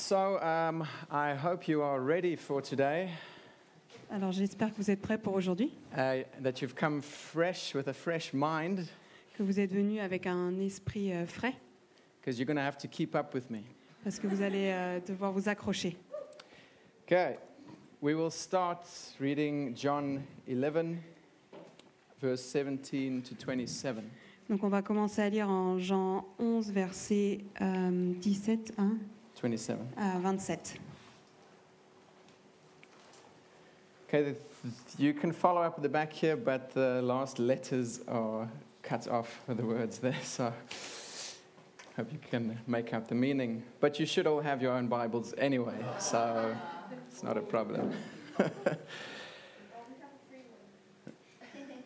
So, um, I hope you are ready for today, Alors j'espère que vous êtes prêts pour aujourd'hui, uh, that you've come fresh with a fresh mind, que vous êtes venus avec un esprit euh, frais, because you're going to have to keep up with me. parce que vous allez euh, devoir vous accrocher. Okay, we will start reading John 11, verse 17 to 27. Donc on va commencer à lire en Jean 11, verset euh, 17 hein, 27. à 27. Okay, th- you can follow up at the back here, but the last letters are cut off with the words there, so hope you can make out the meaning. But you should all have your own Bibles anyway, so it's not a problem.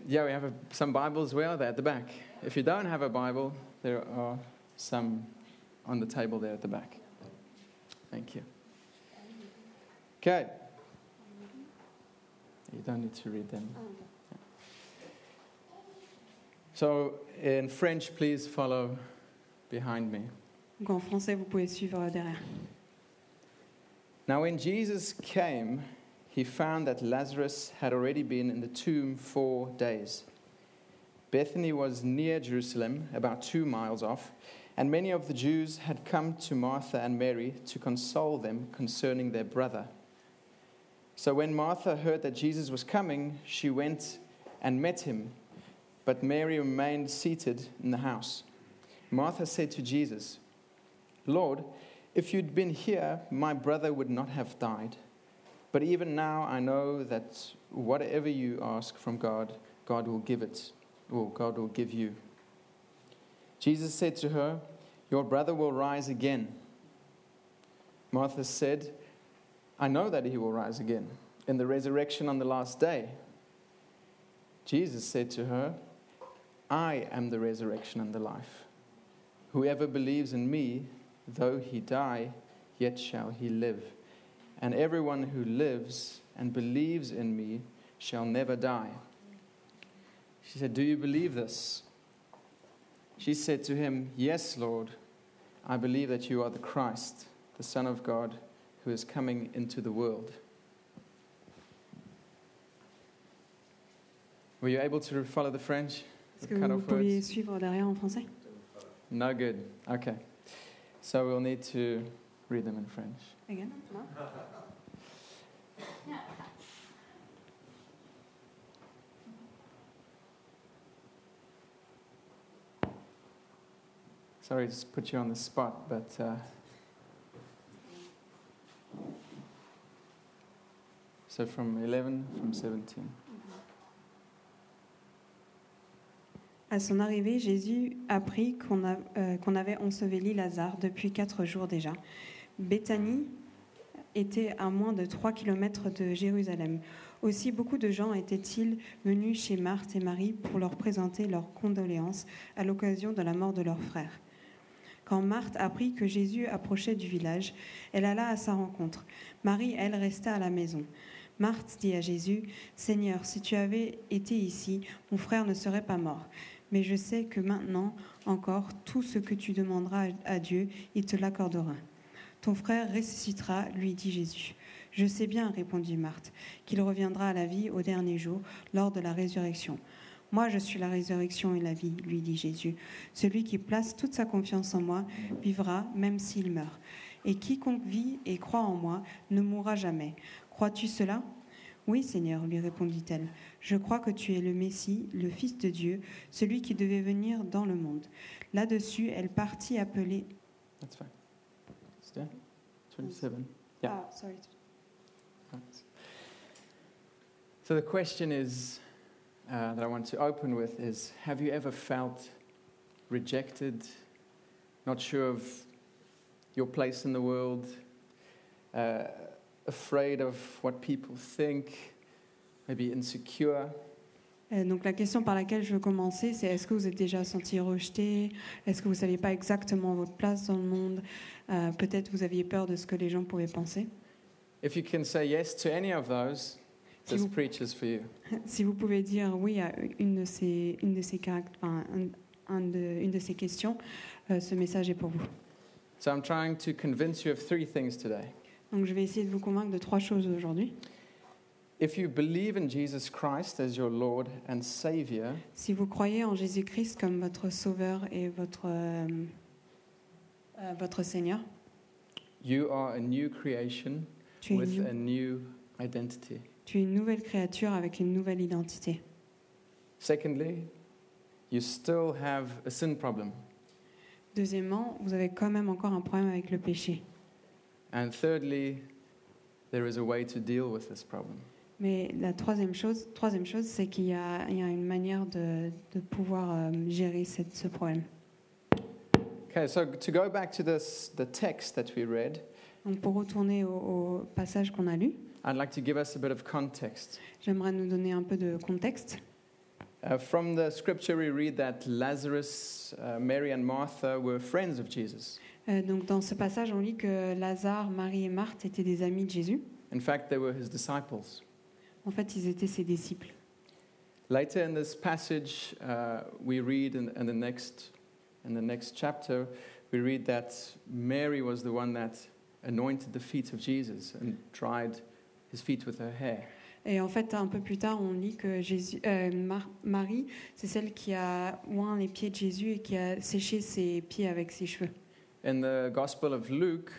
yeah, we have a, some Bibles. Where are they? At the back. If you don't have a Bible, there are some on the table there at the back. Thank you. Okay. You don't need to read them. Oh, so, in French, please follow behind me. Donc en français, vous pouvez suivre euh, derrière. Now, when Jesus came, he found that Lazarus had already been in the tomb four days. Bethany was near Jerusalem, about two miles off, and many of the Jews had come to Martha and Mary to console them concerning their brother. So when Martha heard that Jesus was coming, she went and met him, but Mary remained seated in the house. Martha said to Jesus, Lord, if you'd been here, my brother would not have died. But even now I know that whatever you ask from God, God will give it, or God will give you. Jesus said to her, Your brother will rise again. Martha said, I know that he will rise again in the resurrection on the last day. Jesus said to her, I am the resurrection and the life. Whoever believes in me, though he die, yet shall he live. And everyone who lives and believes in me shall never die. She said, Do you believe this? She said to him, Yes, Lord. I believe that you are the Christ, the Son of God, who is coming into the world. Were you able to follow the French? Est-ce que Cut vous off pouviez suivre derrière en français No good. Okay. So we'll need to read them in French. Again? No? Sorry to put you on the spot, but. Uh, so from 11, from 17. À son arrivée, Jésus apprit euh, qu'on avait enseveli Lazare depuis quatre jours déjà. Béthanie était à moins de trois kilomètres de Jérusalem. Aussi beaucoup de gens étaient-ils venus chez Marthe et Marie pour leur présenter leurs condoléances à l'occasion de la mort de leur frère. Quand Marthe apprit que Jésus approchait du village, elle alla à sa rencontre. Marie, elle, resta à la maison. Marthe dit à Jésus, Seigneur, si tu avais été ici, mon frère ne serait pas mort. Mais je sais que maintenant encore, tout ce que tu demanderas à Dieu, il te l'accordera. Ton frère ressuscitera, lui dit Jésus. Je sais bien, répondit Marthe, qu'il reviendra à la vie au dernier jour, lors de la résurrection. Moi, je suis la résurrection et la vie, lui dit Jésus. Celui qui place toute sa confiance en moi vivra, même s'il meurt. Et quiconque vit et croit en moi ne mourra jamais. Crois-tu cela? Oui, Seigneur, lui répondit-elle. Je crois que tu es le Messie, le Fils de Dieu, celui qui devait venir dans le monde. Là-dessus, elle partit appeler. That's fine. Stay. 27. Yeah. Ah, sorry. So the question is uh, that I want to open with is Have you ever felt rejected, not sure of your place in the world, uh, afraid of what people think, maybe insecure? Euh, Donc la question par laquelle je veux commencer, c'est est-ce que vous êtes déjà senti rejeté? Est-ce que vous ne saviez pas exactement votre place dans le monde? Euh, Peut-être vous aviez peur de ce que les gens pouvaient penser. If you can say yes to any of those, Si this vous- preach is for you. Si vous pouvez dire oui à une de ces, une de ces, enfin, un- un de- une de ces questions, euh, ce message est pour vous. So I'm trying to convince you of three things today. Donc je vais essayer de vous convaincre de trois choses aujourd'hui. If you believe in Jesus Christ as your Lord and Savior, Si vous croyez en Jésus-Christ comme votre Sauveur et votre, euh, euh, votre Seigneur, you are a new creation with une, a new identity. Tu es une nouvelle créature avec une nouvelle identité. Secondly, you still have a sin problem. Deuxièmement, vous avez quand même encore un problème avec le péché. And thirdly, there is a way to deal with this problem. Mais la troisième chose, troisième chose c'est qu'il y, a il y a une manière de, de pouvoir euh, gérer cette- ce problème. Okay, so to go back to this, the text that we read, Donc pour retourner au, au passage qu'on a lu, I'd like to give us a bit of context. j'aimerais nous donner un peu de contexte. Uh, from the scripture, we read that Lazarus, uh, Mary, and Martha were friends of Jesus. Euh, donc dans ce passage, on lit que Lazare, Marie et Marthe étaient des amis de Jésus. In fact, they were his disciples. En fait, ils étaient ses disciples. Later in this passage, uh, we read in, in, the next, in the next chapter, we read that Mary was the one that anointed the feet of Jesus and dried his feet with her hair. Et en fait, un peu plus tard, on lit que Jésus, euh, Mar- Marie, c'est celle qui a oint les pieds de Jésus et qui a séché ses pieds avec ses cheveux. In the Gospel of Luke,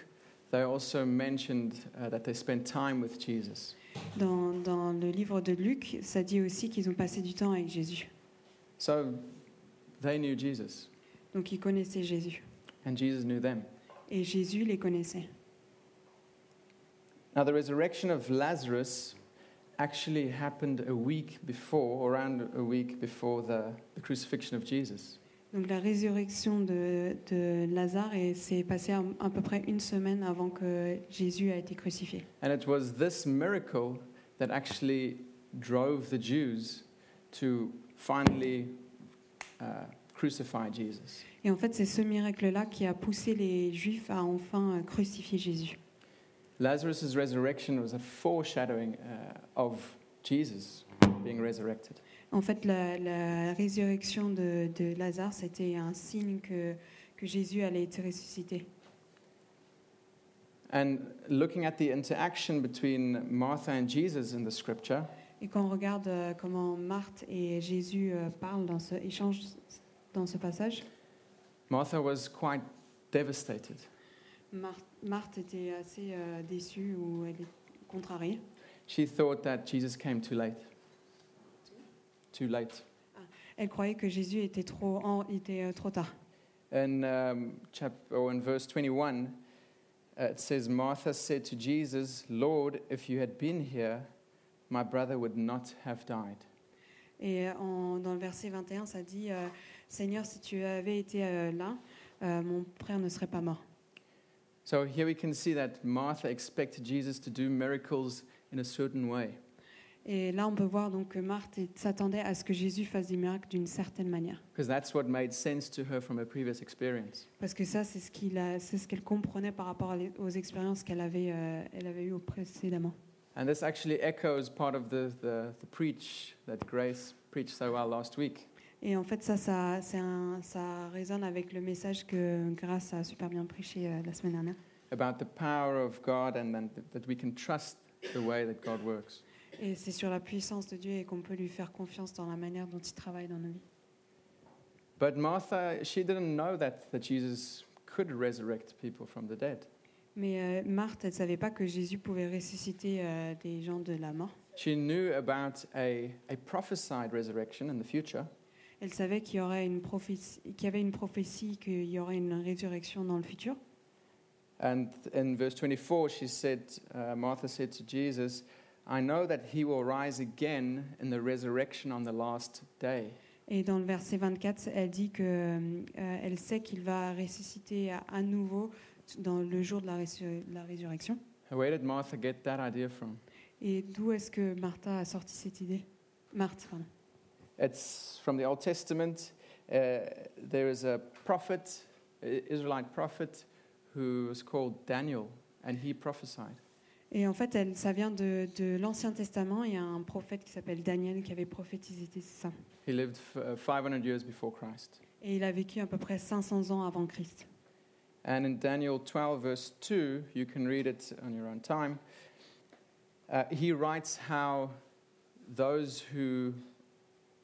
they also mentioned uh, that they spent time with Jesus. Dans, dans le livre de Luc, ça dit aussi qu'ils ont passé du temps avec Jésus. So they knew Jesus, Donc ils connaissaient Jésus. and Jesus knew them. Et Jésus les connaissait. Now, the resurrection of Lazarus actually happened a week before, around a week before the, the crucifixion of Jesus. Donc la résurrection de, de Lazare s'est passée à, à peu près une semaine avant que Jésus a été crucifié. And it was this miracle that actually drove the Jews to finally uh, crucify Jesus. Et en fait, c'est ce miracle-là qui a poussé les Juifs à enfin crucifier Jésus. Lazarus' resurrection was a foreshadowing uh, of Jesus being resurrected. En fait, la, la résurrection de, de Lazare, c'était un signe que, que Jésus allait être ressuscité. And looking at the interaction between Martha and Jesus in the scripture, Et quand on regarde euh, comment Marthe et Jésus euh, parlent dans ce échange, dans ce passage, Martha was quite devastated. Marthe était assez euh, déçue ou elle est contrariée. She thought that Jesus came too late. Too late. Elle croyait que Jésus était trop, en- était, euh, trop tard. In, um, chap- or in verse 21, uh, it says, Martha said to Jesus, Lord, if you had been here, my brother would not have died. Et en- dans le verset 21, ça dit euh, Seigneur, si tu avais été euh, là, euh, mon frère ne serait pas mort. So here we can see that Martha expected Jesus to do miracles in a certain way. Et là, on peut voir donc que Marthe s'attendait à ce que Jésus fasse des miracles d'une certaine manière. Because that's what made sense to her from her previous experience. Parce que ça, c'est ce qu'il a- c'est ce qu'elle comprenait par rapport à les- aux expériences qu'elle avait, euh, elle avait eues précédemment. And this actually echoes part of the, the, the preach that Grace preached so well last week. Et en fait, ça, ça, un- ça résonne avec le message que Grâce a super bien prêché euh, la semaine dernière. about the power of God and then th- that we can trust the way that God works. Et c'est sur la puissance de Dieu et qu'on peut lui faire confiance dans la manière dont il travaille dans nos vies. But Martha, she didn't know that, that Jesus could resurrect people from the dead. Mais euh, Marthe, elle ne savait pas que Jésus pouvait ressusciter euh, des gens de la mort. She knew about a, a prophesied resurrection in the future, Elle savait qu'il y, aurait une prophétie, qu'il y avait une prophétie, qu'il y aurait une résurrection dans le futur. and in verse 24, she said, uh, Martha said to Jesus, I know that he will rise again in the resurrection on the last day. Et dans le verset 24, elle dit que euh, elle sait qu'il va ressusciter à, à nouveau dans le jour de la, résur- la résurrection. Where did Martha get that idea from? Et d'où est-ce que Martha a sorti cette idée? Marthe, pardon. It's from the Old Testament. Uh, there is a prophet, i- Israelite prophet, who was called Daniel, and he prophesied. Et en fait, elle, ça vient de, de l'Ancien Testament. Il y a un prophète qui s'appelle Daniel qui avait prophétisé ça. He lived f- uh, 500 years before Christ. Et il a vécu à peu près 500 ans avant Christ. And in Daniel 12, verse 2, you can read it on your own time. Uh, he writes how those who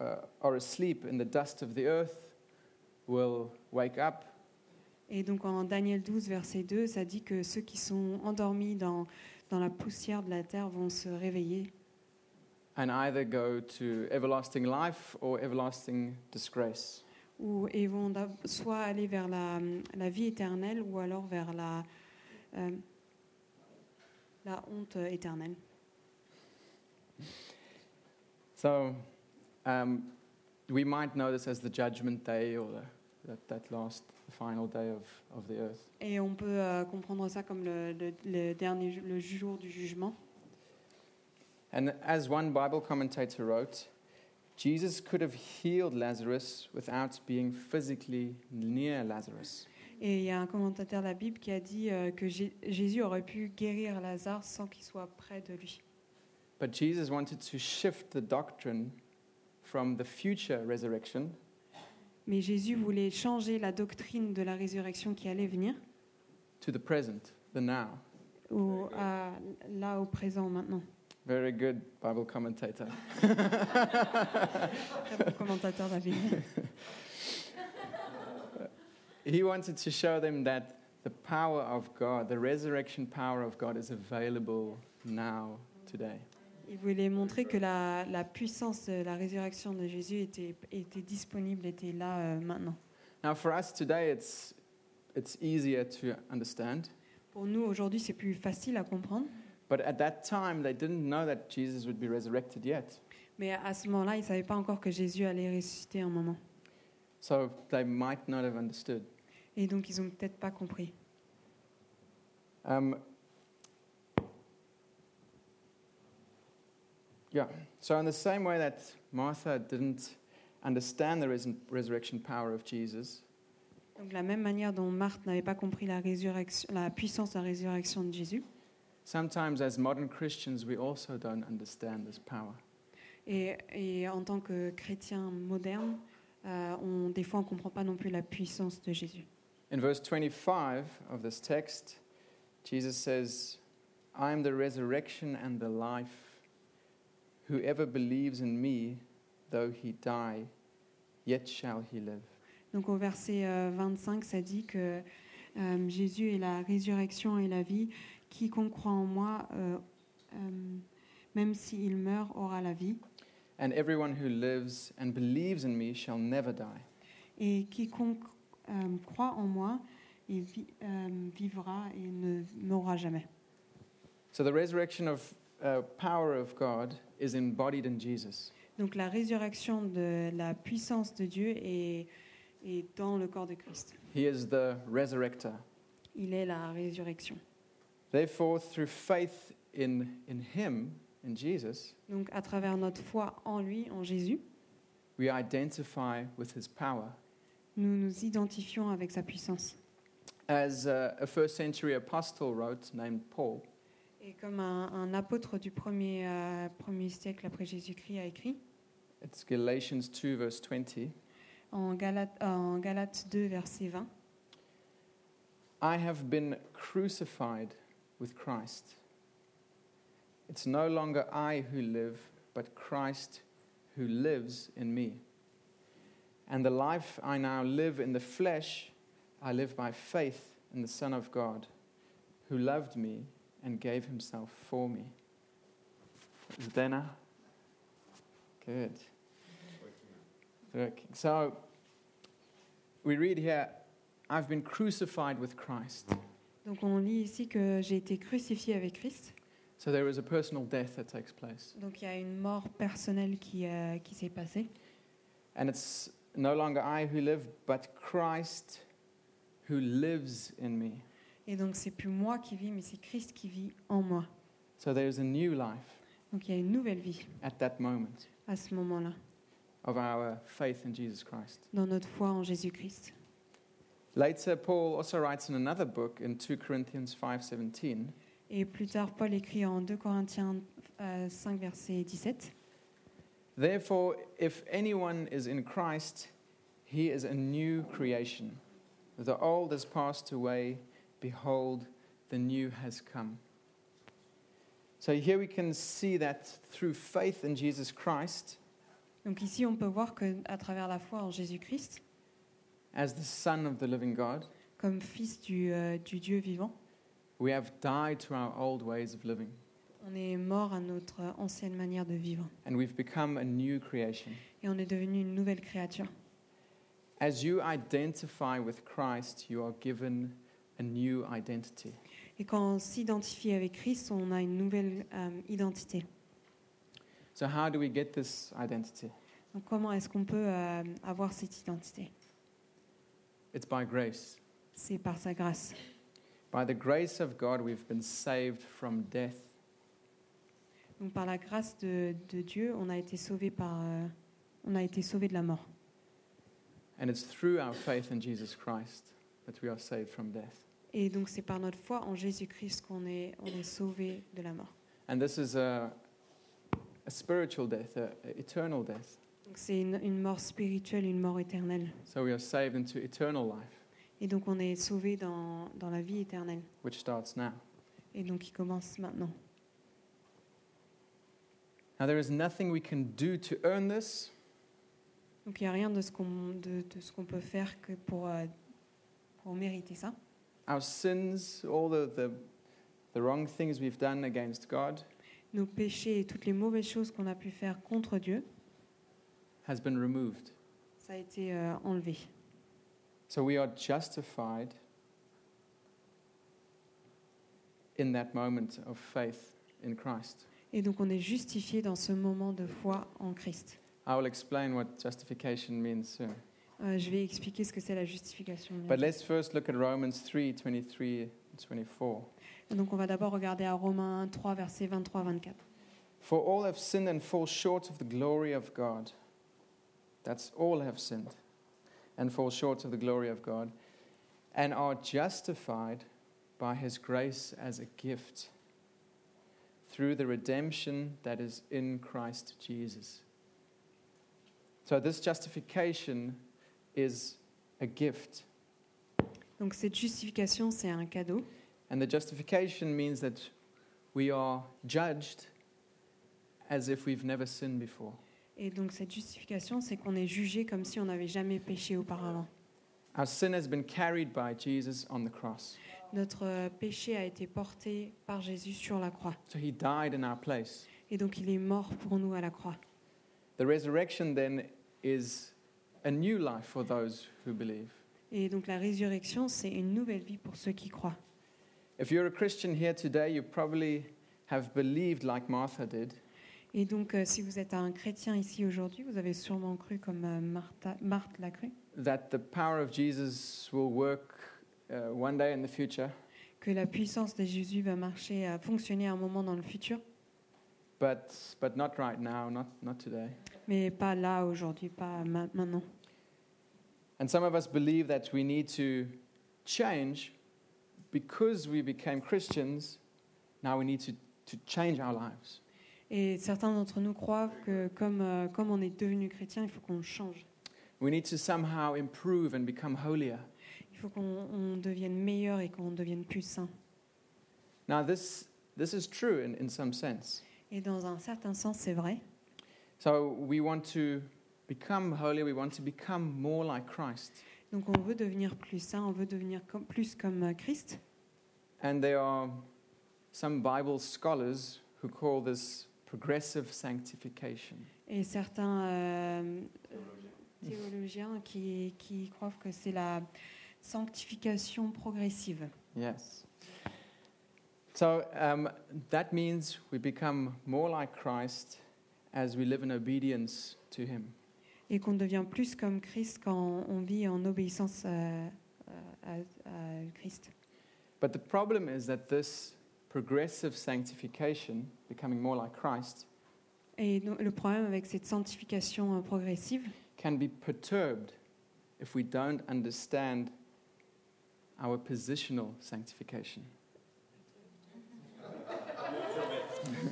uh, are asleep in the dust of the earth will wake up Et donc en Daniel 12, verset 2, ça dit que ceux qui sont endormis dans, dans la poussière de la terre vont se réveiller and either go to everlasting life or everlasting disgrace. ou, et vont soit aller vers la, la vie éternelle ou alors vers la, euh, la honte éternelle. So um, we might know this as the judgment day or the, that, that last, the final day of, of the earth. Et on peut euh, comprendre ça comme le, le- le dernier ju- le jour du jugement. And as one Bible commentator wrote, Jesus could have healed Lazarus without being physically near Lazarus. Et il y a un commentateur de la Bible qui a dit euh, que Jé- Jésus aurait pu guérir Lazare sans qu'il soit près de lui. But Jesus wanted to shift the doctrine from the future resurrection Mais Jésus voulait changer la doctrine de la résurrection qui allait venir to the present, the now. au, à- là au présent maintenant. Very good Bible commentator. Très bon commentateur de la Bible. He wanted to show them that the power of God, the resurrection power of God, is available now, today. Il voulait montrer que la, la puissance de la résurrection de Jésus était, était disponible, était là euh, maintenant. Now, for us today, it's, it's easier to understand. Pour nous, aujourd'hui, c'est plus facile à comprendre. But at that time, they didn't know that Jesus would be resurrected yet. Mais à ce moment-là, ils ne savaient pas encore que Jésus allait ressusciter un moment. So they might not have understood. Et donc, ils n'ont peut-être pas compris. Um, yeah, so in the same way that Martha didn't understand the res- resurrection power of Jesus, Donc, la même manière dont Marthe n'avait pas compris la, résurrection, la puissance de la résurrection de Jésus, sometimes as modern Christians, we also don't understand this power. et, et en tant que chrétien moderne, euh, on, des fois, on ne comprend pas non plus la puissance de Jésus. In verse 25 of this text, Jesus says, I am the resurrection and the life. Whoever believes in me, though he die, yet shall he live. Donc au verset euh, 25, ça dit que euh, Jésus est la résurrection et la vie. Quiconque croit en moi, euh, euh, même s'il meurt, aura la vie. And everyone who lives and believes in me shall never die. Et quiconque euh, croit en moi, il vi- vivra et ne mourra jamais. So the resurrection of uh, power of God is embodied in Jesus. Donc la résurrection de la puissance de Dieu est, est dans le corps de Christ. He is the resurrector. Il est la résurrection. Therefore, through faith in, in him, in Jesus, Donc à travers notre foi en lui, en Jésus, we identify with his power. nous nous identifions avec sa puissance. As uh, a first century apostle wrote, named Paul, Et comme un, un apôtre du premier, euh, premier siècle après Jésus-Christ a écrit, it's Galatians 2, verse 20. en Galates, euh, en Galates 2, verset 20, I have been crucified with Christ. It's no longer I who live, but Christ who lives in me. And the life I now live in the flesh, I live by faith in the Son of God, who loved me and gave himself for me. Is it there now? Good. Working. So we read here, I've been crucified with Christ. Donc on lit ici que j'ai été crucifié avec Christ. So there is a personal death that takes place. Donc il y a une mort personnelle qui, euh, qui s'est passée. And it's no longer I who live, but Christ who lives in me. Et donc c'est plus moi qui vis, mais c'est Christ qui vit en moi. So there is a new life Donc il y a une nouvelle vie at that moment à ce moment-là, of our faith in Jesus Christ. dans notre foi en Jésus-Christ. Later, Paul also writes in another book in 2 Corinthians 5:17, Et plus tard, Paul écrit en 2 Corinthiens euh, 5, verset 17. Therefore, if anyone is in Christ, he is a new creation. The old has passed away. Behold, the new has come. So here we can see that through faith in Jesus Christ Donc ici, on peut voir que à travers la foi en Jésus-Christ, as the Son of the living God, comme fils du, euh, du Dieu vivant, we have died to our old ways of living on est mort à notre ancienne manière de vivre and we've become a new creation. et on est devenu une nouvelle créature. As you identify with Christ, you are given a new identity. Et quand on s'identifie avec Christ, on a une nouvelle euh, identité. So, how do we get this identity? Donc comment est-ce qu'on peut euh, avoir cette identité? It's by grace. C'est par sa grâce. By the grace of God, we've been saved from death Donc par la grâce de, de Dieu, on a été sauvé par, euh, on a été sauvé de la mort. And it's through our faith in Jesus Christ that we are saved from death. Et donc c'est par notre foi en Jésus-Christ qu'on est, on est sauvé de la mort. And this is a, a spiritual death, a, a eternal death. Donc c'est une, une mort spirituelle, une mort éternelle. So we are saved into eternal life, Et donc on est sauvé dans, dans la vie éternelle. which starts now. Et donc il commence maintenant. Now, there is nothing we can do to earn this, Donc il n'y a rien de ce qu'on de, de ce qu'on peut faire que pour, euh, pour mériter ça. Our sins, all the, the, the wrong things we've done against God, Nos péchés et toutes les mauvaises choses qu'on a pu faire contre Dieu, has been removed. ça a été euh, enlevé. So we are justified in that moment of faith in Christ. Et donc on est justifié dans ce moment de foi en Christ. I will explain what justification means soon. Euh, je vais expliquer ce que c'est la justification. But let's first look at Romans 3 23 and 24. Donc on va d'abord regarder à Romains 3, versets 23-24. For all have sinned and fall short of the glory of God. That's all have sinned and fall short of the glory of God and are justified by his grace as a gift through the redemption that is in Christ Jesus. So, this justification is a gift. Donc cette justification, c'est un cadeau. And the justification means that we are judged as if we've never sinned before. Et donc cette justification, c'est qu'on est jugé comme si on n'avait jamais péché auparavant. Our sin has been carried by Jesus on the cross. Notre euh, péché a été porté par Jésus sur la croix. So he died in our place. Et donc il est mort pour nous à la croix. The resurrection then is a new life for those who believe. Et donc la résurrection, c'est une nouvelle vie pour ceux qui croient. If you're a Christian here today, you probably have believed like Martha did Et donc euh, si vous êtes un chrétien ici aujourd'hui, vous avez sûrement cru comme euh, Martha- Marthe l'a cru, that the power of Jesus will work uh, one day in the future, que la puissance de Jésus va marcher, à fonctionner à un moment dans le futur, but, but not right now, not, not today. mais pas là aujourd'hui, pas ma- maintenant. And some of us believe that we need to change because we became Christians. Now we need to, to change our lives. Et certains d'entre nous croient que comme, euh, comme on est devenu chrétien, il faut qu'on change. We need to somehow improve and become holier. Il faut qu'on on devienne meilleur et qu'on devienne plus saint. Now, this, this is true in, in some sense. Et dans un certain sens, c'est vrai. So we want to become holy, we want to become more like Christ. Donc on veut devenir plus saint, on veut devenir plus comme euh, Christ. And there are some Bible scholars who call this progressive sanctification. Et certains euh, théologiens qui, qui croient que c'est la sanctification progressive. Yes. So um, that means we become more like Christ as we live in obedience to Him. Et qu'on devient plus comme Christ quand on vit en obéissance euh, à, à Christ. But the problem is that this progressive sanctification, becoming more like Christ, Et le problème avec cette sanctification euh, progressive, can be perturbed if we don't understand our positional sanctification.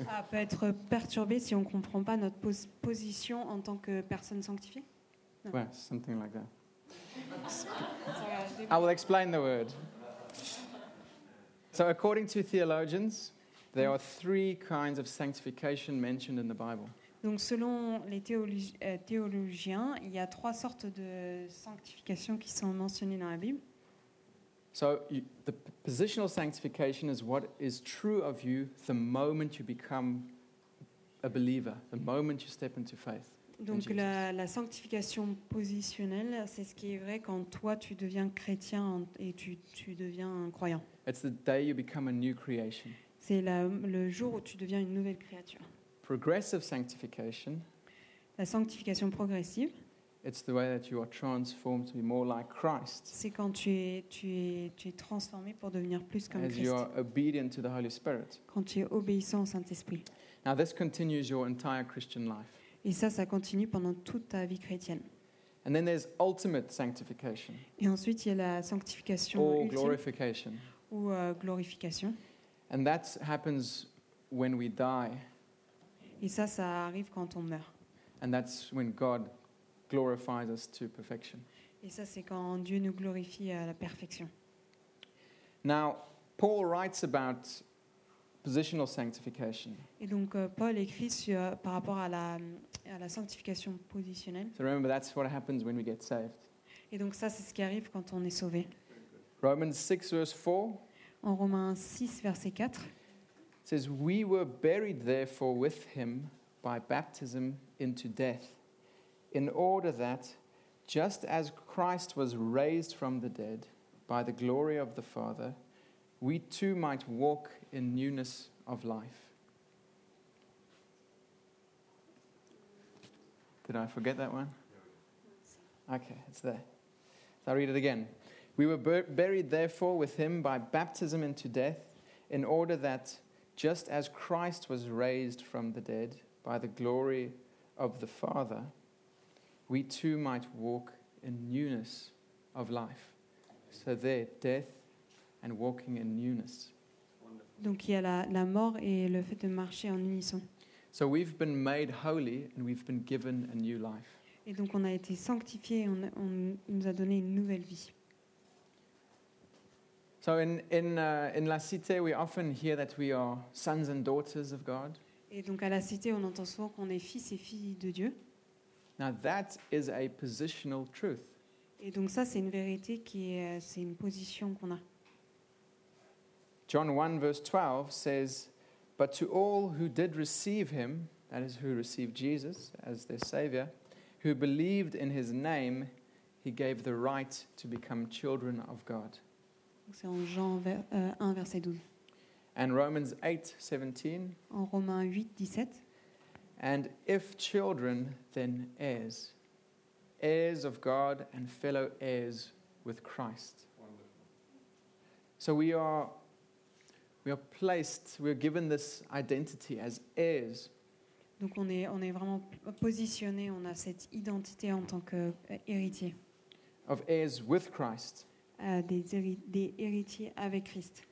Ah, peut être perturbé si on ne comprend pas notre pos- position en tant que personne sanctifiée? Well, something like that. I will explain the word. So, according to theologians, there are three kinds of sanctification mentioned in the Bible. Donc, selon les théologi- euh, théologiens, il y a trois sortes de sanctification qui sont mentionnées dans la Bible. So, you, the positional sanctification is what is true of you the moment you become a believer, the moment you step into faith. Donc, la, la sanctification positionnelle, c'est ce qui est vrai quand toi, tu deviens chrétien et tu, tu deviens un croyant. It's the day you become a new creation. C'est la- le jour où tu deviens une nouvelle créature. Progressive sanctification, La sanctification progressive, it's the way that you are transformed to be more like Christ c'est quand tu es, tu, es, tu es transformé pour devenir plus comme as Christ. you are obedient to the Holy Spirit. Quand tu es obéissant au Saint-Esprit. Now, this continues your entire Christian life. Et ça, ça continue pendant toute ta vie chrétienne. And then there's ultimate sanctification Et ensuite, il y a la sanctification or ultime glorification. ou euh, glorification. And that happens when we die, Et ça, ça arrive quand on meurt. and that's when God glorifies us to perfection. Et ça, c'est quand Dieu nous glorifie à la perfection. Now, Paul writes about positional sanctification. Et donc, euh, Paul écrit sur- par rapport à la, à la sanctification positionnelle. So remember, that's what happens when we get saved. Et donc, ça, c'est ce qui arrive quand on est sauvé. Romans 6, verse 4 En Romains 6, verset 4, It says, We were buried therefore with him by baptism into death, in order that, just as Christ was raised from the dead by the glory of the Father, we too might walk in newness of life. Did I forget that one? Okay, it's there. So I'll read it again. We were bur- buried, therefore, with him by baptism into death, in order that, just as Christ was raised from the dead by the glory of the Father, we too might walk in newness of life. So, there, death and walking in newness. donc il y a la, la mort et le fait de marcher en unisson. So, we've been made holy and we've been given a new life. Et donc, on a été sanctifiés et on, nous a donné une nouvelle vie. So, in, in, uh, in La Cité, we often hear that we are sons and daughters of God. Et donc, à la cité, on entend souvent qu'on est fils et filles de Dieu. Now, that is a positional truth. Et donc, ça, c'est une vérité qui est, euh, c'est une position qu'on a. John 1, verse 12 says, But to all who did receive him, that is, who received Jesus as their Savior, who believed in his name, he gave the right to become children of God. C'est en Jean ver- euh, 1, verset 12. And Romans 8, 17, En Romains 8, 17. And if children, then heirs, heirs of God and fellow heirs with Christ. So we are, we are placed, we're given this identity as heirs. Donc, on est, on est vraiment positionné, on a cette identité en tant qu'héritier, of heirs with Christ. des, des héritiers avec Christ.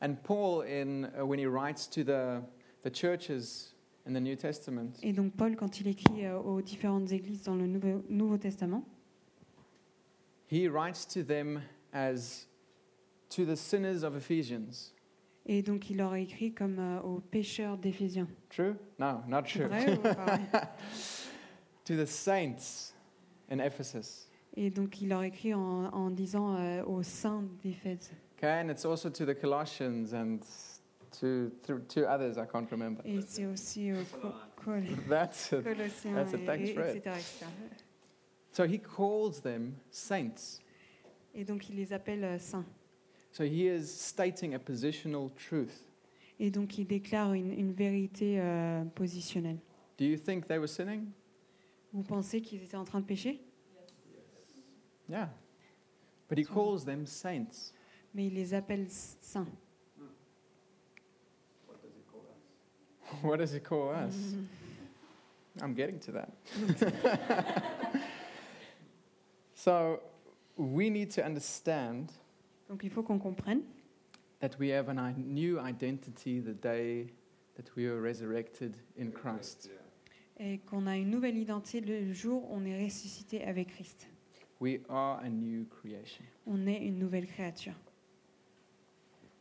And Paul, in, uh, when he writes to the, the churches in the New Testament, Et donc, Paul, quand il écrit euh, aux différentes églises dans le Nouveau, Nouveau Testament, he writes to them as to the sinners of Ephesians. et donc il leur écrit comme euh, aux pécheurs d'Éphésiens. True? No, not true. vrai ou pas vrai to the saints in Ephesus. Et donc il leur écrit en, en disant euh, aux saints d'Éphèse. Okay, and it's also to the Colossians and to, to, to others I can't remember. Et c'est aussi aux Col- That's it. Colossiens, That's a thanks et- for it. etc., etc. So he calls them saints. Et donc il les appelle euh, saints. So he is stating a positional truth. Et donc il déclare une, une vérité euh, positionnelle. Do you think they were sinning? Vous pensez qu'ils étaient en train de pécher Yeah. But he calls them saints. Mais il les appelle saints. What does he call us? Mhm. I'm getting to that. so we need to understand Donc il faut qu'on comprenne that we have a i- new identity the day that we were resurrected in Christ. et qu'on a une nouvelle identité le jour où on est ressuscité avec Christ. We are a new creation. On est une nouvelle créature.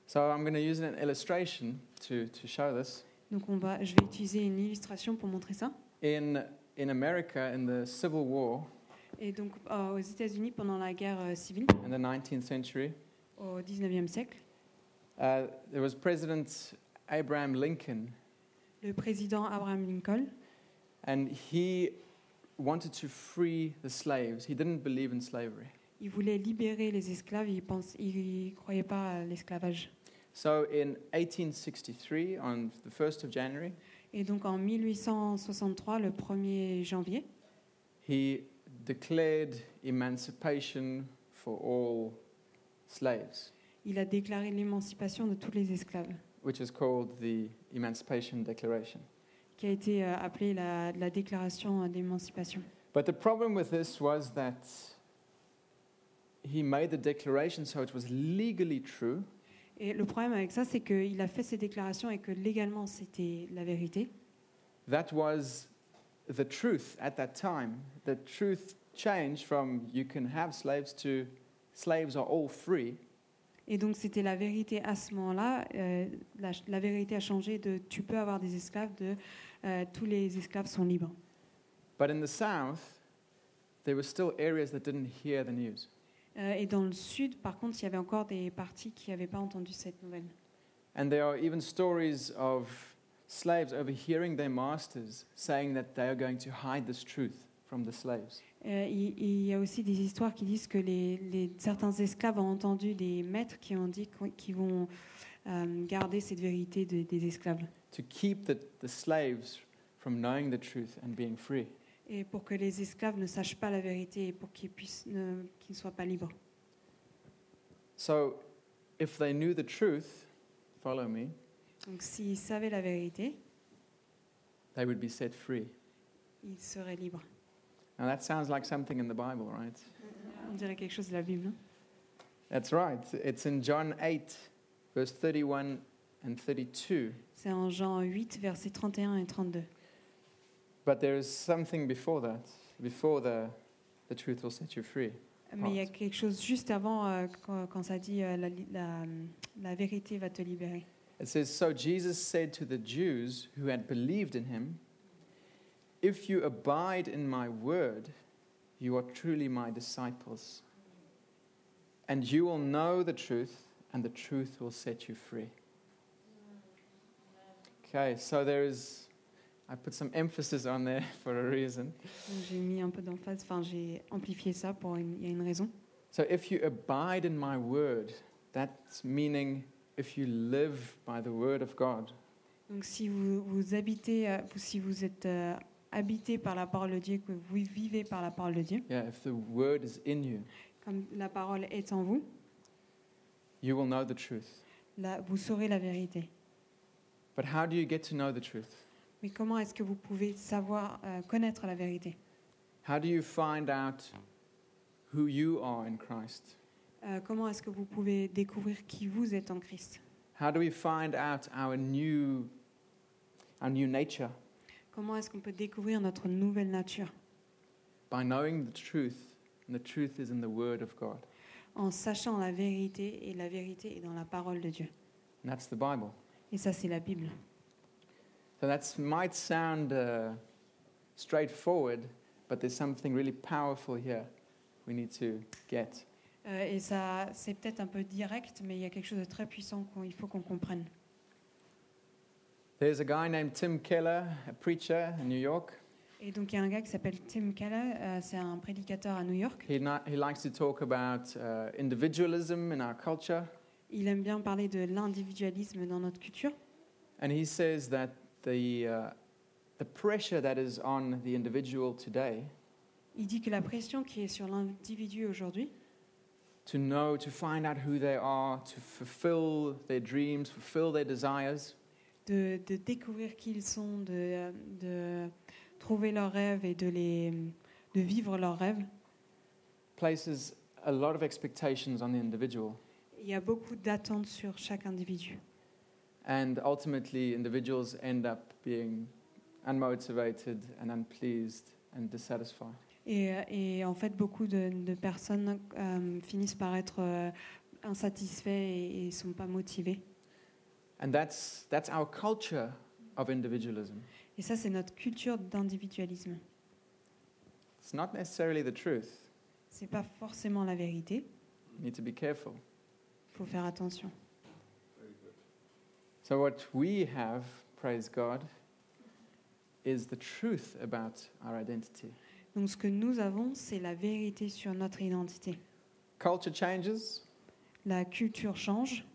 So I'm going to use an illustration to, to show this. Donc on va, je vais utiliser une illustration pour montrer ça. In, in America, in the Civil War Et donc euh, aux États-Unis pendant la guerre euh, civile in the 19th century, au 19e siècle, uh, there was President Abraham Lincoln, le président Abraham Lincoln and he wanted to free the slaves. He didn't believe in slavery. il voulait libérer les esclaves. Il il croyait pas à l'esclavage. So in 1863, on the 1st of January, Et donc en 1863, le 1er janvier, he declared emancipation for all slaves, il a déclaré l'émancipation de tous les esclaves, which is called the Emancipation Declaration. qui a été euh, appelée la, la déclaration euh, d'émancipation. But the problem with this was that he made the declaration so it was legally true, Et le problème avec ça, c'est qu'il a fait ces déclarations et que légalement c'était la vérité. that was the truth at that time. The truth changed from you can have slaves to slaves are all free. Et donc c'était la vérité à ce moment-là. euh, la, la vérité a changé de tu peux avoir des esclaves de euh, tous les esclaves sont libres. But in the South, there were still areas that didn't hear the news. Euh, et dans le sud, par contre, il y avait encore des parties qui n'avaient pas entendu cette nouvelle. And there are even stories of slaves overhearing their masters saying that they are going to hide this truth from the slaves. Euh, il, il y a aussi des histoires qui disent que les, les- certains esclaves ont entendu des maîtres qui ont dit qu'ils vont euh, garder cette vérité de- des esclaves. To keep the, the slaves from knowing the truth and being free. Et pour que les esclaves ne sachent pas la vérité et pour qu'ils puissent ne, qu'ils ne soient pas libres. So if they knew the truth, follow me, Donc s'ils savaient la vérité, they would be set free. ils seraient libres. Now that sounds like something in the Bible, right? On dirait quelque chose de la Bible. hein. That's right. It's in John 8, verse 31 and 32. C'est en Jean 8, versets 31 et 32. But there is something before that, before the, the truth will set you free. Mais il y a quelque chose juste avant euh, quand, quand ça dit euh, la, la, la vérité va te libérer. It says, So Jesus said to the Jews who had believed in him, If you abide in my word, you are truly my disciples. And you will know the truth, and the truth will set you free. Okay, so there is, I put some emphasis on there for a reason. J'ai mis un peu d'emphase, enfin j'ai amplifié ça pour une, il y a une raison. So if you abide in my word, that's meaning if you live by the word of God, Donc si vous, vous habitez, euh, si vous êtes euh, habité par la parole de Dieu, que vous vivez par la parole de Dieu, yeah, if the word is in you, comme la parole est en vous, you will know the truth. là, vous saurez la vérité. But how do you get to know the truth? Mais comment est-ce que vous pouvez savoir, euh, connaître la vérité? How do you find out who you are in Christ? Euh, Comment est-ce que vous pouvez découvrir qui vous êtes en Christ? How do we find out our new, our new nature? Comment est-ce qu'on peut découvrir notre nouvelle nature? By knowing the truth, and the truth is in the word of God. En sachant la vérité, et la vérité est dans la parole de Dieu. And that's the Bible. Et ça, c'est la Bible. So that might sound uh, straightforward, but there's something really powerful here we need to get. Euh, et ça, c'est peut-être un peu direct, mais il y a quelque chose de très puissant qu'il faut qu'on comprenne. There's a guy named Tim Keller, a preacher in New York. Et donc, il y a un gars qui s'appelle Tim Keller, euh, c'est un prédicateur à New York. He, not, he likes to talk about uh, individualism in our culture. Il aime bien parler de l'individualisme dans notre culture. And he says that the, uh, the pressure that is on the individual today Il dit que la pression qui est sur l'individu aujourd'hui, to know, to find out who they are, to fulfill their dreams, fulfill their desires, de, de découvrir qui ils sont, de, de trouver leurs rêves et de, les, de vivre leurs rêves, places a lot of expectations on the individual. il y a beaucoup d'attentes sur chaque individu. And ultimately, individuals end up being unmotivated and unpleased and dissatisfied. Et, et en fait, beaucoup de, de personnes euh, finissent par être euh, insatisfaits et ne sont pas motivés. And that's, that's our culture of individualism. Et ça, c'est notre culture d'individualisme. It's not necessarily the truth. C'est pas forcément la vérité. You need to be careful. Il faut faire attention. So, what we have, praise God, is the truth about our identity. Donc, ce que nous avons, c'est la vérité sur notre identité. Culture changes, La culture change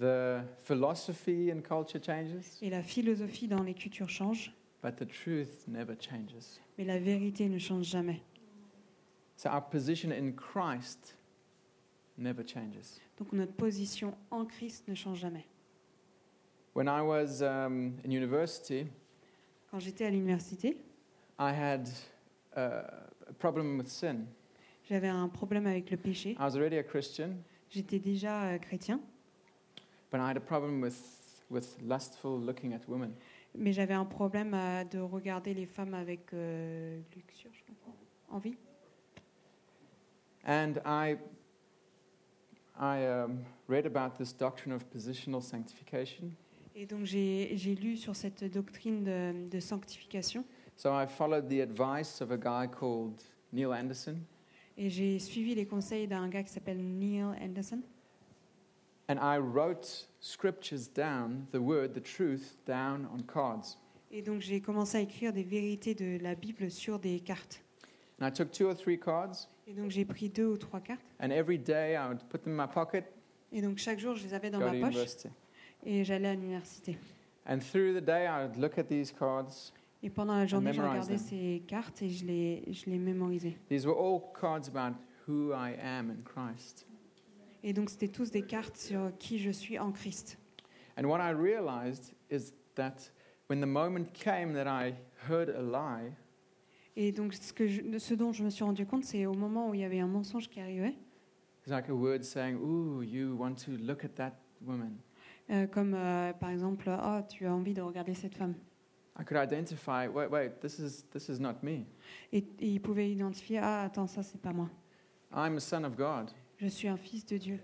the philosophy in culture changes, et la philosophie dans les cultures change, but the truth never changes. mais la vérité ne change jamais. So, our position in Christ never changes. Donc, notre position en Christ ne change jamais. When I was um, in university, Quand j'étais à l'université, I had uh, a problem with sin. j'avais un problème avec le péché. I was already a Christian, J'étais déjà euh, chrétien, but I had a problem with, with lustful looking at women. mais j'avais un problème à- de regarder les femmes avec euh, luxure, je comprends, envie. And I, I um, read about this doctrine of positional sanctification. Et donc j'ai j'ai lu sur cette doctrine de, de sanctification So I followed the advice of a guy called Neil Anderson, et j'ai suivi les conseils d'un gars qui s'appelle Neil Anderson. and I wrote scriptures down, the word, the truth, down on cards. Et donc j'ai commencé à écrire des vérités de la Bible sur des cartes. And I took two or three cards, Et donc j'ai pris deux ou trois cartes. and every day I would put them in my pocket, Et donc chaque jour je les avais dans ma poche university. Et j'allais à l'université. And through the day I would look at these cards. Et pendant la journée, regardais them. ces cartes et je les, je les mémorisais. These were all cards about who I am in Christ. Et donc c'était tous des cartes sur qui je suis en Christ. And what I realized is that when the moment came that I heard a lie, Et donc ce, que je- ce dont je me suis rendu compte, c'est au moment où il y avait un mensonge qui arrivait, it's like a word saying, Ooh, you want to look at that woman. Euh, comme euh, par exemple, oh, tu as envie de regarder cette femme. I could identify, wait, wait, this is, this is not me. Et, et il pouvait identifier, ah attends, ça c'est pas moi. I'm a son of God. Je suis un fils de Dieu.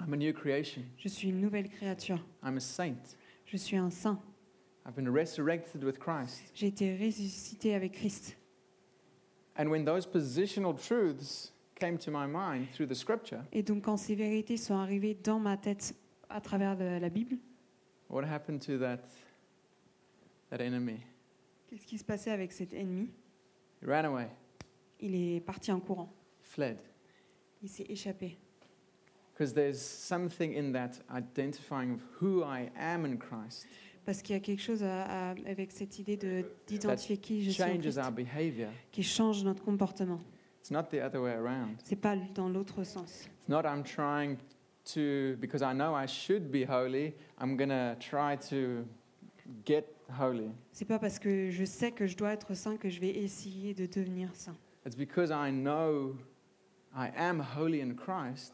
I'm a new creation. Je suis une nouvelle créature. I'm a saint. Je suis un saint. I've been resurrected with Christ. J'ai été ressuscité avec Christ. And when those positional truths came to my mind through the scripture, Et donc quand ces vérités sont arrivées dans ma tête à travers la Bible, what happened to that, that enemy? qu'est-ce qui se passait avec cet ennemi? He ran away, Il est parti en courant. fled. Il s'est échappé. Because there's something in that identifying of who I am in Christ Parce qu'il y a quelque chose à- à- avec cette idée de- d'identifier qui je suis en changes Christ, our behavior. qui change notre comportement. It's not the other way around. C'est pas dans l'autre sens. It's not I'm trying to, because I know I should be holy, I'm going to try to get holy. C'est pas parce que je sais que je dois être saint que je vais essayer de devenir saint. It's because I know I am holy in Christ,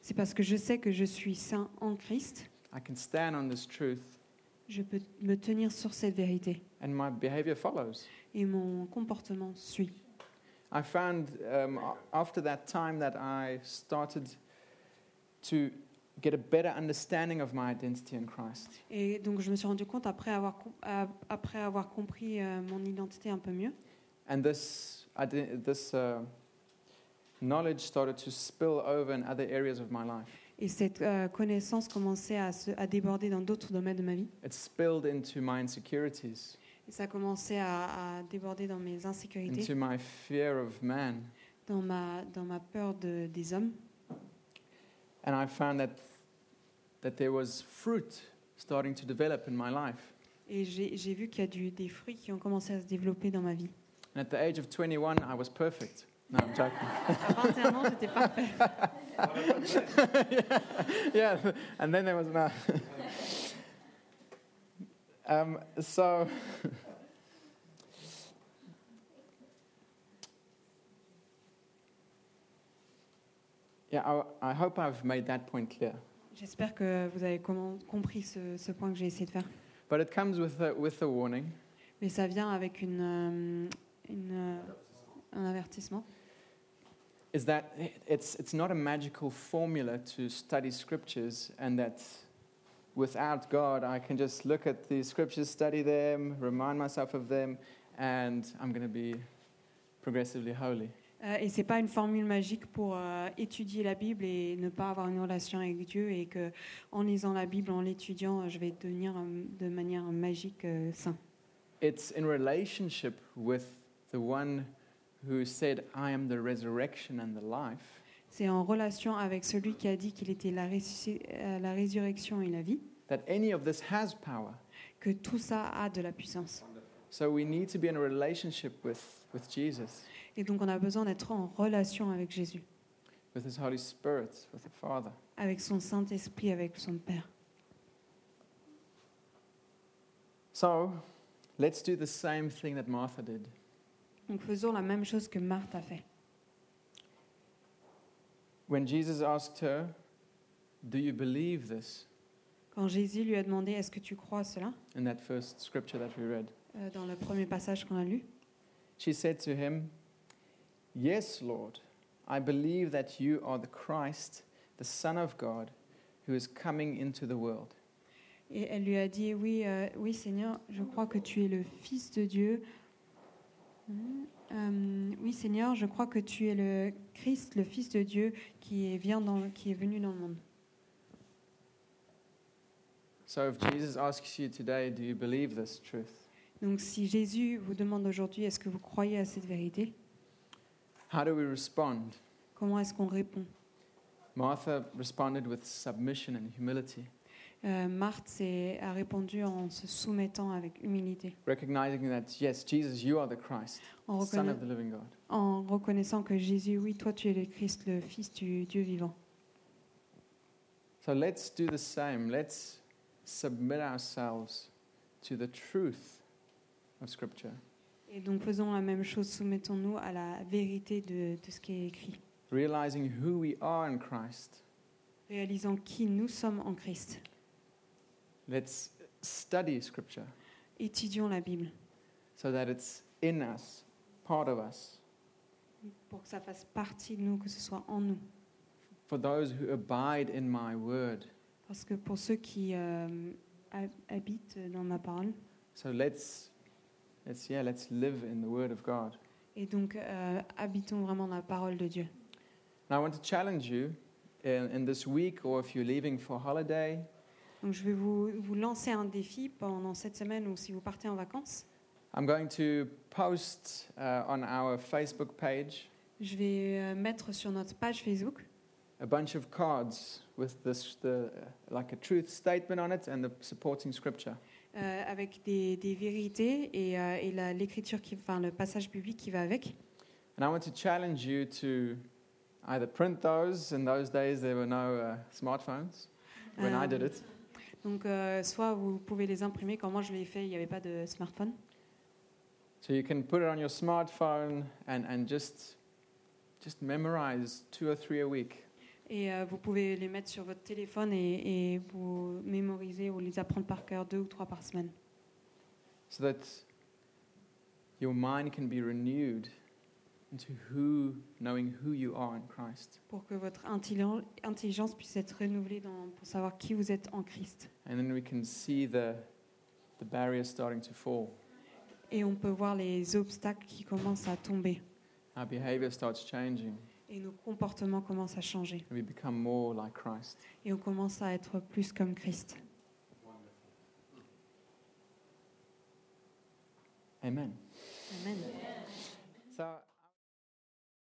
C'est parce que je sais que je suis saint en Christ, I can stand on this truth je peux me tenir sur cette vérité and my behavior follows. et mon comportement suit. I found um, after that time that I started to get a better understanding of my identity in Christ. Et donc je me suis rendu compte après avoir, à- après avoir compris euh, mon identité un peu mieux. And this, this uh, knowledge started to spill over in other areas of my life. Et cette euh, connaissance commençait à, se- à déborder dans d'autres domaines de ma vie. It spilled into my insecurities, Et ça commençait à, à déborder dans mes insécurités, into my fear of man. dans ma, dans ma peur de, des hommes. And I found that, that there was fruit starting to develop in my life. Et j'ai j'ai vu qu'il y a du- des fruits qui ont commencé à se développer dans ma vie. And at the age of 21, I was perfect. No, I'm joking. À 21 ans, j'étais parfaite. yeah, and then there was no. um, so. yeah, I, I hope I've made that point clear. J'espère que vous avez compris ce, ce point que j'ai essayé de faire. But it comes with a, with a warning. Mais ça vient avec une, euh, une, euh, un avertissement, is that it's, it's not a magical formula to study scriptures and that without God I can just look at the scriptures, study them, remind myself of them, and I'm going to be progressively holy. Euh, et c'est pas une formule magique pour euh, étudier la Bible et ne pas avoir une relation avec Dieu et que en lisant la Bible, en l'étudiant, je vais devenir euh, de manière magique euh, saint. It's in relationship with the one who said, I am the resurrection and the life, C'est en relation avec celui qui a dit qu'il était la, résurrection et la vie that any of this has power. que tout ça a de la puissance. So we need to be in a relationship with, with Jesus, Et donc on a besoin d'être en relation avec Jésus, with His Holy Spirit, with the Father. avec son Saint-Esprit, avec son Père. So let's do the same thing that Martha did. Donc faisons la même chose que Marthe a fait. When Jesus asked her, Do you believe this? Quand Jésus lui a demandé Est-ce que tu crois cela? In that first scripture that we read, Euh, dans le premier passage qu'on a lu, she said to him, Yes, Lord, I believe that you are the Christ, the Son of God, who is coming into the world. et elle lui a dit Oui, euh, oui Seigneur, je crois que tu es le Fils de Dieu. Hum, euh, oui Seigneur, je crois que tu es le Christ, le Fils de Dieu qui est, vient dans, qui est venu dans le monde. So if Jesus asks you today, Do you believe this truth? Donc si Jésus vous demande aujourd'hui Est-ce que vous croyez à cette vérité? How do we respond? Comment est-ce qu'on répond Martha responded with submission and humility, Euh, Marthe s'est- a répondu en se soumettant avec humilité, recognizing that, yes, Jesus, you are the Christ, en, Son reconna- of the living God. en reconnaissant que Jésus, oui, toi tu es le Christ, le Fils du Dieu vivant. So let's do the same. Let's submit ourselves to the truth of Scripture, Et donc faisons la même chose, soumettons-nous à la vérité de, de ce qui est écrit, realizing who we are in Christ. réalisant qui nous sommes en Christ. Let's study Scripture Étudions la Bible so that it's in us, part of us. pour que ça fasse partie de nous, que ce soit en nous. For those who abide in my word. Parce que pour ceux qui euh, hab- habitent dans ma parole, So let's, let's, yeah, let's live in the word of God. et donc euh, habitons vraiment dans la parole de Dieu. Now, I want to challenge you in, in this week, or if you're leaving for holiday, Donc je vais vous, vous lancer un défi pendant cette semaine ou si vous partez en vacances. I'm going to post uh, on our Facebook page Je vais euh, mettre sur notre page Facebook a bunch of cards with this, the, like a truth statement on it and the supporting scripture. Euh, avec des, des vérités et, euh, et la- l'écriture, qui, enfin le passage biblique qui va avec. And I want to challenge you to either print those. In those days, there were no uh, smartphones when I did Euh, it. Donc euh, soit vous pouvez les imprimer, moi je l'ai fait, il n'y avait pas de smartphone. So you can put it on your smartphone and, and just, just memorize two or three a week. Et euh, vous pouvez les mettre sur votre téléphone et, et vous mémoriser ou les apprendre par cœur deux ou trois par semaine. so that your mind can be renewed into who, knowing who you are in Christ. Pour que votre intelli- intelligence puisse être renouvelée dans- pour savoir qui vous êtes en Christ. And then we can see the, the barriers starting to fall. Et on peut voir les obstacles qui commencent à tomber. Our behavior starts changing, Et nos comportements commencent à changer. and we become more like Christ. Et on commence à être plus comme Christ. Amen. Amen. So